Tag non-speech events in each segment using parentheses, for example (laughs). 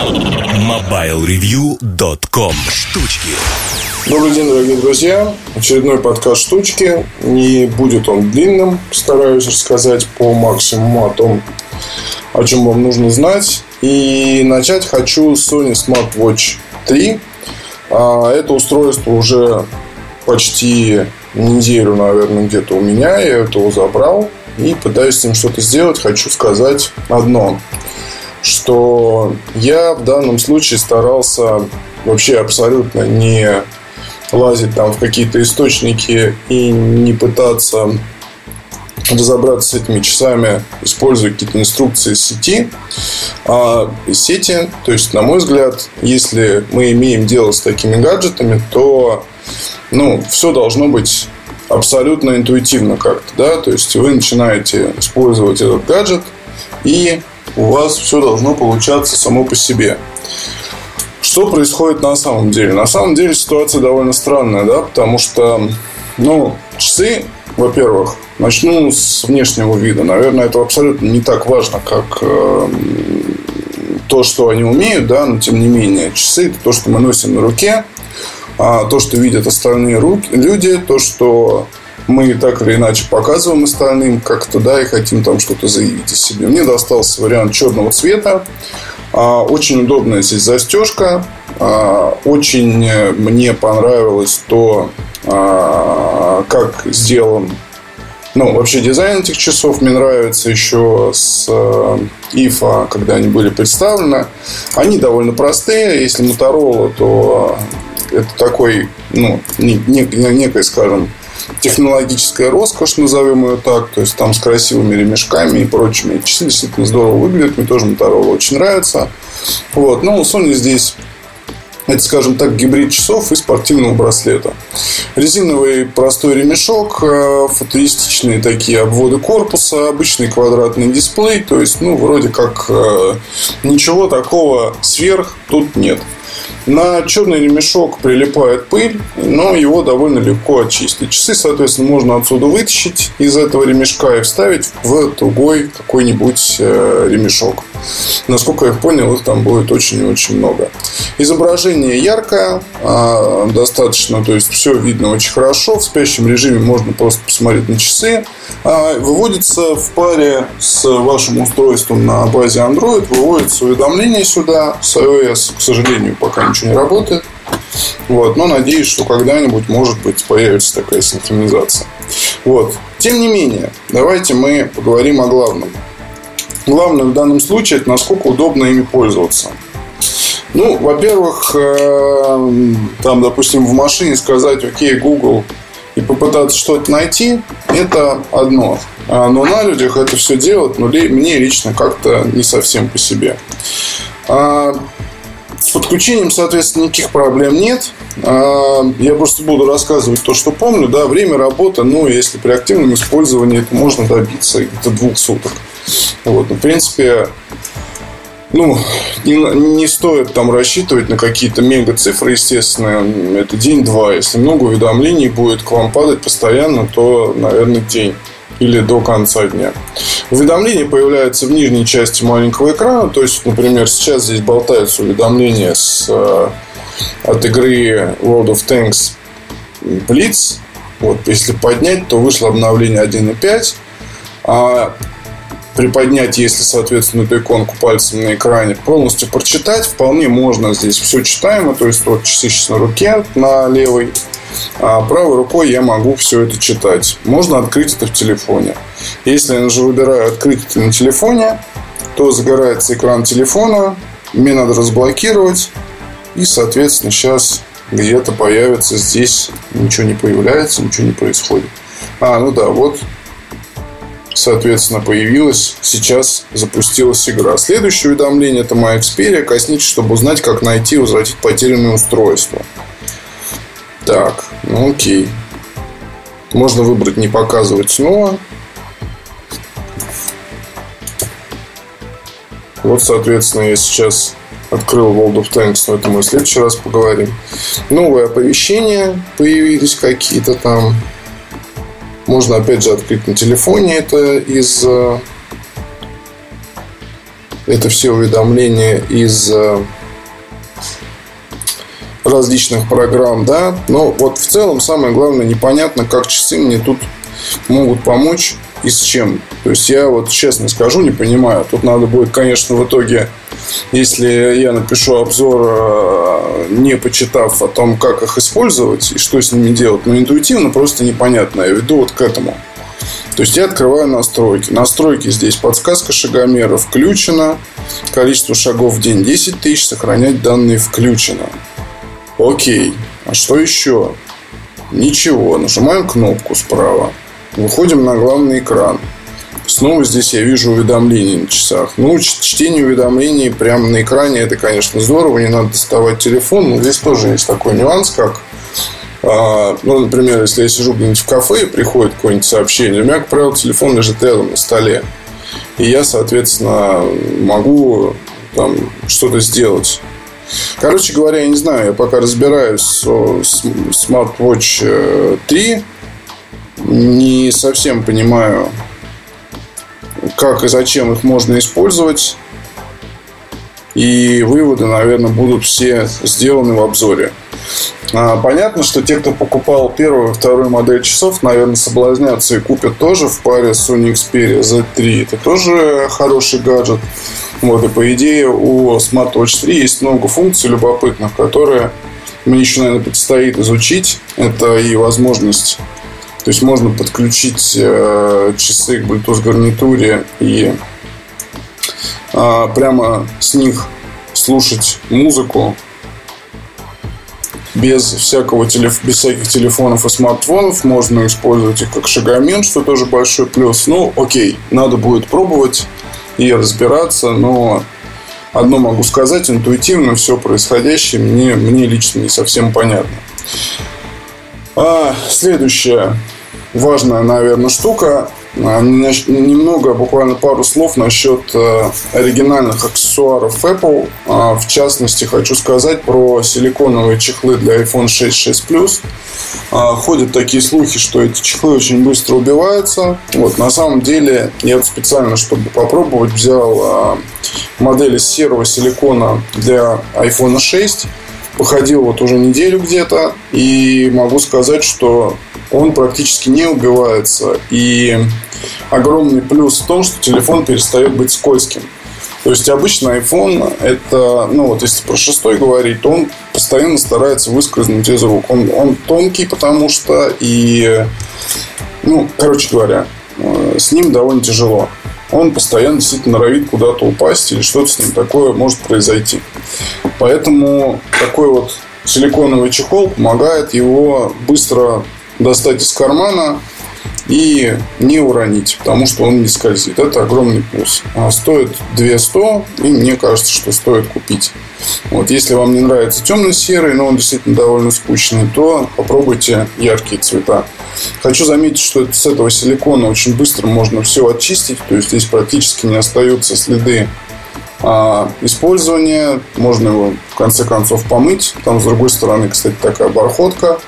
MobileReview.com Штучки Добрый день, дорогие друзья. Очередной подкаст «Штучки». Не будет он длинным. Стараюсь рассказать по максимуму о том, о чем вам нужно знать. И начать хочу с Sony Smart Watch 3. А, это устройство уже почти неделю, наверное, где-то у меня. Я его забрал и пытаюсь с ним что-то сделать. Хочу сказать одно что я в данном случае старался вообще абсолютно не лазить там в какие-то источники и не пытаться разобраться с этими часами, используя какие-то инструкции сети. А сети, то есть, на мой взгляд, если мы имеем дело с такими гаджетами, то ну, все должно быть абсолютно интуитивно как-то, да, то есть вы начинаете использовать этот гаджет, и у вас все должно получаться само по себе. Что происходит на самом деле? На самом деле ситуация довольно странная, да, потому что, ну, часы, во-первых, начну с внешнего вида. Наверное, это абсолютно не так важно, как э, то, что они умеют, да, но тем не менее, часы это то, что мы носим на руке, а то, что видят остальные руки, люди, то, что мы так или иначе показываем остальным как-то, да, и хотим там что-то заявить о себе. Мне достался вариант черного цвета. А, очень удобная здесь застежка. А, очень мне понравилось то, а, как сделан ну, вообще дизайн этих часов мне нравится еще с IFA, когда они были представлены. Они довольно простые. Если Motorola, то это такой, ну, некая, скажем, технологическая роскошь, назовем ее так, то есть там с красивыми ремешками и прочими. Часы действительно здорово выглядят, мне тоже Motorola очень нравится. Вот. Но у Sony здесь это, скажем так, гибрид часов и спортивного браслета. Резиновый простой ремешок, э, футуристичные такие обводы корпуса, обычный квадратный дисплей. То есть, ну, вроде как э, ничего такого сверх тут нет. На черный ремешок прилипает пыль, но его довольно легко очистить. Часы, соответственно, можно отсюда вытащить из этого ремешка и вставить в другой какой-нибудь э, ремешок. Насколько я понял, их там будет очень и очень много. Изображение яркое, а, достаточно, то есть все видно очень хорошо. В спящем режиме можно просто посмотреть на часы. А, выводится в паре с вашим устройством на базе Android, выводится уведомление сюда. С iOS, к сожалению, пока ничего не работает. Вот, но надеюсь, что когда-нибудь, может быть, появится такая синхронизация. Вот. Тем не менее, давайте мы поговорим о главном. Главное в данном случае это насколько удобно ими пользоваться. Ну, во-первых, э, там, допустим, в машине сказать, окей, Google, и попытаться что-то найти, это одно. А, но на людях это все делать, ну, мне лично как-то не совсем по себе. С подключением, соответственно, никаких проблем нет. А, я просто буду рассказывать то, что помню. Да, время работы, ну, если при активном использовании, это можно добиться где-то двух суток. Вот, ну, в принципе, ну, не, не стоит там рассчитывать на какие-то мега цифры, естественно. Это день-два. Если много уведомлений будет к вам падать постоянно, то, наверное, день или до конца дня. Уведомления появляются в нижней части маленького экрана. То есть, например, сейчас здесь болтается уведомление с, э, от игры World of Tanks Blitz. Вот, если поднять, то вышло обновление 1.5. А приподнять, если, соответственно, эту иконку пальцем на экране, полностью прочитать. Вполне можно здесь все читаемо. То есть, вот часы сейчас на руке, на левой. А правой рукой я могу все это читать. Можно открыть это в телефоне. Если я же выбираю открыть это на телефоне, то загорается экран телефона. Мне надо разблокировать. И, соответственно, сейчас где-то появится здесь. Ничего не появляется, ничего не происходит. А, ну да, вот соответственно, появилась, сейчас запустилась игра. Следующее уведомление – это моя Xperia. Коснитесь, чтобы узнать, как найти и возвратить потерянное устройство. Так, ну окей. Можно выбрать не показывать снова. Вот, соответственно, я сейчас открыл World of Tanks, но это мы в следующий раз поговорим. Новые оповещения появились какие-то там. Можно, опять же, открыть на телефоне это из, э, это все уведомления из э, различных программ, да. Но вот в целом самое главное непонятно, как часы мне тут могут помочь и с чем. То есть я вот честно скажу, не понимаю. Тут надо будет, конечно, в итоге, если я напишу обзор, э, не почитав о том, как их использовать и что с ними делать, но интуитивно просто непонятно. Я веду вот к этому. То есть я открываю настройки. Настройки здесь подсказка шагомера включена. Количество шагов в день 10 тысяч. Сохранять данные включено. Окей. А что еще? Ничего. Нажимаем кнопку справа. Выходим на главный экран. Снова здесь я вижу уведомления на часах. Ну, чтение уведомлений прямо на экране это, конечно, здорово. Не надо доставать телефон. Но здесь тоже есть такой нюанс, как а, ну, например, если я сижу где-нибудь в кафе и приходит какое-нибудь сообщение, у меня, как правило, телефон лежит рядом на столе. И я, соответственно, могу там что-то сделать. Короче говоря, я не знаю, я пока разбираюсь с Smartwatch 3. Э, не совсем понимаю, как и зачем их можно использовать. И выводы, наверное, будут все сделаны в обзоре. А, понятно, что те, кто покупал первую и вторую модель часов, наверное, соблазнятся и купят тоже в паре Sony Xperia Z3. Это тоже хороший гаджет. Вот, и по идее у Smartwatch 3 есть много функций любопытных, которые мне еще, наверное, предстоит изучить. Это и возможность то есть можно подключить э, часы к Bluetooth гарнитуре и э, прямо с них слушать музыку без всякого телеф... без всяких телефонов и смартфонов. Можно использовать их как шагомен, что тоже большой плюс. Ну, окей, надо будет пробовать и разбираться, но одно могу сказать, интуитивно все происходящее мне, мне лично не совсем понятно. А, следующая важная, наверное, штука Немного, буквально пару слов насчет э, оригинальных аксессуаров Apple. А, в частности, хочу сказать про силиконовые чехлы для iPhone 6, 6 Plus. Ходят такие слухи, что эти чехлы очень быстро убиваются. Вот, на самом деле, я специально, чтобы попробовать, взял а, модель из серого силикона для iPhone 6. Походил вот уже неделю где-то. И могу сказать, что он практически не убивается. И огромный плюс в том, что телефон перестает быть скользким. То есть обычно iPhone это, ну вот если про шестой говорить, то он постоянно старается выскользнуть из рук. Он, он тонкий, потому что и, ну, короче говоря, э, с ним довольно тяжело. Он постоянно действительно норовит куда-то упасть или что-то с ним такое может произойти. Поэтому такой вот силиконовый чехол помогает его быстро достать из кармана и не уронить, потому что он не скользит. Это огромный плюс. А стоит 200, и мне кажется, что стоит купить. Вот, если вам не нравится темно-серый, но он действительно довольно скучный, то попробуйте яркие цвета. Хочу заметить, что с этого силикона очень быстро можно все очистить, то есть здесь практически не остаются следы а, использования. Можно его в конце концов помыть. Там с другой стороны, кстати, такая бархотка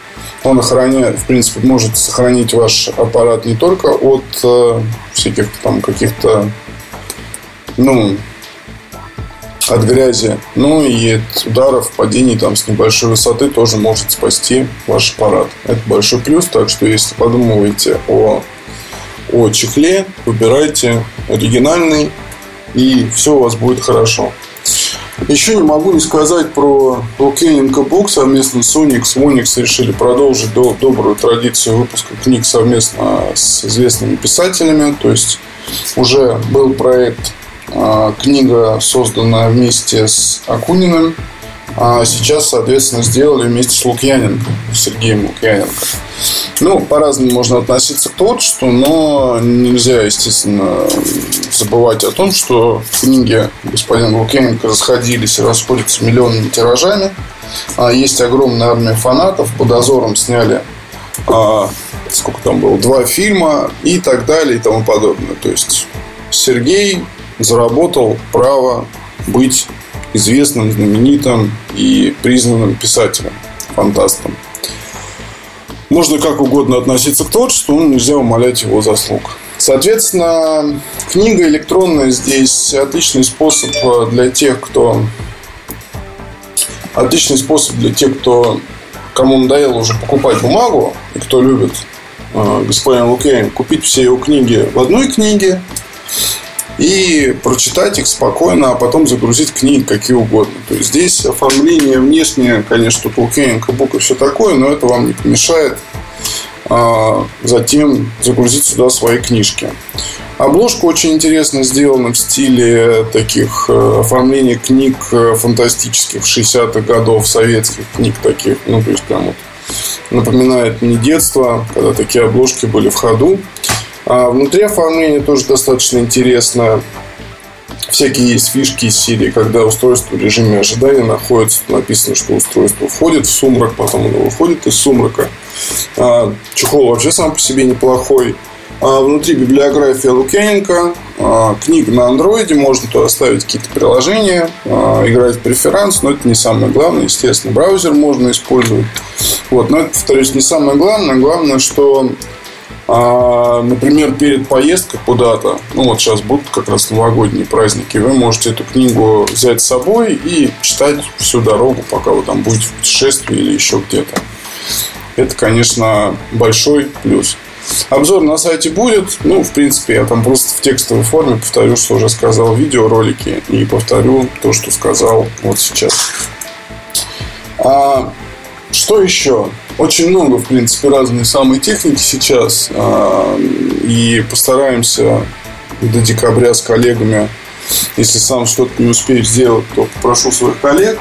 он охраняет, в принципе, может сохранить ваш аппарат не только от э, всяких там каких-то, ну, от грязи, но и от ударов, падений там с небольшой высоты тоже может спасти ваш аппарат. Это большой плюс, так что если подумываете о, о чехле, выбирайте оригинальный, и все у вас будет хорошо. Еще не могу не сказать про Лукьяненко Бук совместно с Unix. Unix решили продолжить до, добрую традицию выпуска книг совместно с известными писателями. То есть уже был проект а, книга, созданная вместе с Акуниным. А сейчас, соответственно, сделали вместе с Лукьяненко, Сергеем Лукьяненко. Ну, по-разному можно относиться к творчеству, но нельзя, естественно, забывать о том, что книги господина Лукьяненко расходились и расходятся миллионными тиражами. А есть огромная армия фанатов. Под дозором сняли а, сколько там было, два фильма и так далее и тому подобное. То есть Сергей заработал право быть известным, знаменитым и признанным писателем, фантастом. Можно как угодно относиться к творчеству, но нельзя умолять его заслуг. Соответственно, книга электронная здесь отличный способ для тех, кто отличный способ для тех, кто кому надоело уже покупать бумагу и кто любит э, господина Лукьянин, купить все его книги в одной книге и прочитать их спокойно, а потом загрузить книги какие угодно. То есть здесь оформление внешнее, конечно, тут Лукьянин, бук и все такое, но это вам не помешает а затем загрузить сюда свои книжки. Обложка очень интересно сделана в стиле таких э, оформления книг э, фантастических 60-х годов, советских книг таких. Ну, то есть, прям вот напоминает мне детство, когда такие обложки были в ходу. А внутри оформления тоже достаточно интересно. Всякие есть фишки из серии, когда устройство в режиме ожидания находится. Написано, что устройство входит в сумрак, потом оно выходит из сумрака. А, чехол вообще сам по себе неплохой. А внутри библиография Лукьяненко, а, книга на андроиде, можно туда ставить какие-то приложения, играть в преферанс, но это не самое главное, естественно, браузер можно использовать. Вот, но это, повторюсь, не самое главное. Главное, что Например, перед поездкой куда-то, ну вот сейчас будут как раз новогодние праздники, вы можете эту книгу взять с собой и читать всю дорогу, пока вы там будете в путешествии или еще где-то. Это, конечно, большой плюс. Обзор на сайте будет. Ну, в принципе, я там просто в текстовой форме повторю, что уже сказал в видеоролике. И повторю то, что сказал вот сейчас. А, что еще? Очень много, в принципе, разной самой техники сейчас. А, и постараемся до декабря с коллегами если сам что-то не успею сделать, то попрошу своих коллег.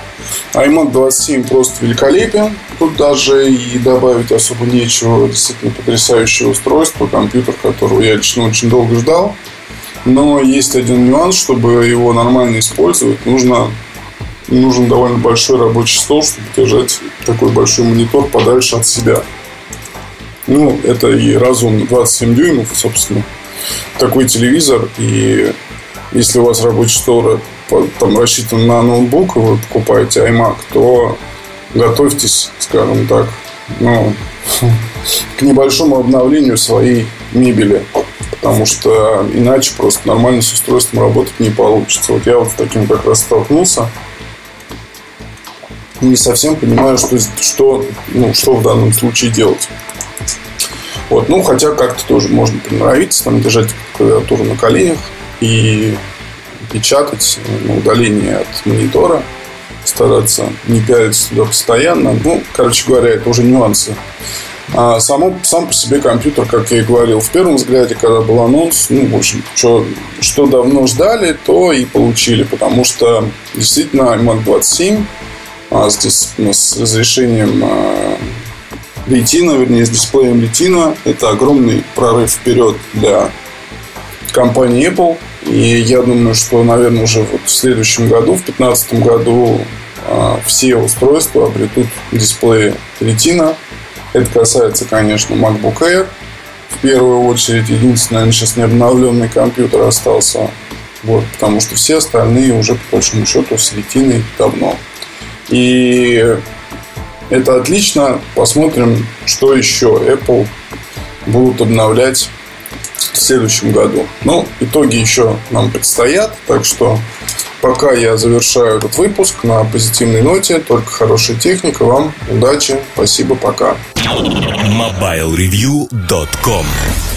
iMac 27 просто великолепен. Тут даже и добавить особо нечего. Действительно потрясающее устройство, компьютер, которого я лично очень долго ждал. Но есть один нюанс, чтобы его нормально использовать, нужно нужен довольно большой рабочий стол, чтобы держать такой большой монитор подальше от себя. Ну, это и разумно. 27 дюймов, собственно. Такой телевизор. И если у вас рабочий стол там рассчитан на ноутбук, и вы покупаете iMac, то готовьтесь, скажем так, ну, (laughs) к небольшому обновлению своей мебели. Потому что иначе просто нормально с устройством работать не получится. Вот я вот с таким как раз столкнулся. Не совсем понимаю, что, что, ну, что в данном случае делать. Вот, ну, хотя как-то тоже можно приноровиться, там, держать клавиатуру на коленях и печатать на удалении от монитора – стараться не пялиться туда постоянно. Ну, короче говоря, это уже нюансы. А само, сам по себе компьютер, как я и говорил, в первом взгляде, когда был анонс, ну, в общем, что, что давно ждали, то и получили, потому что действительно iMac 27 а здесь с разрешением а, Retina, вернее, с дисплеем Retina, это огромный прорыв вперед для компании Apple. И я думаю, что, наверное, уже вот в следующем году, в 2015 году, а, все устройства обретут дисплеи Retina. Это касается, конечно, MacBook Air. В первую очередь, единственный, наверное, сейчас не обновленный компьютер остался. Вот, потому что все остальные уже, по большому счету, с ретиной давно. И это отлично. Посмотрим, что еще Apple будут обновлять в следующем году. Но итоги еще нам предстоят, так что пока я завершаю этот выпуск на позитивной ноте, только хорошая техника. Вам удачи, спасибо, пока. MobileReview.com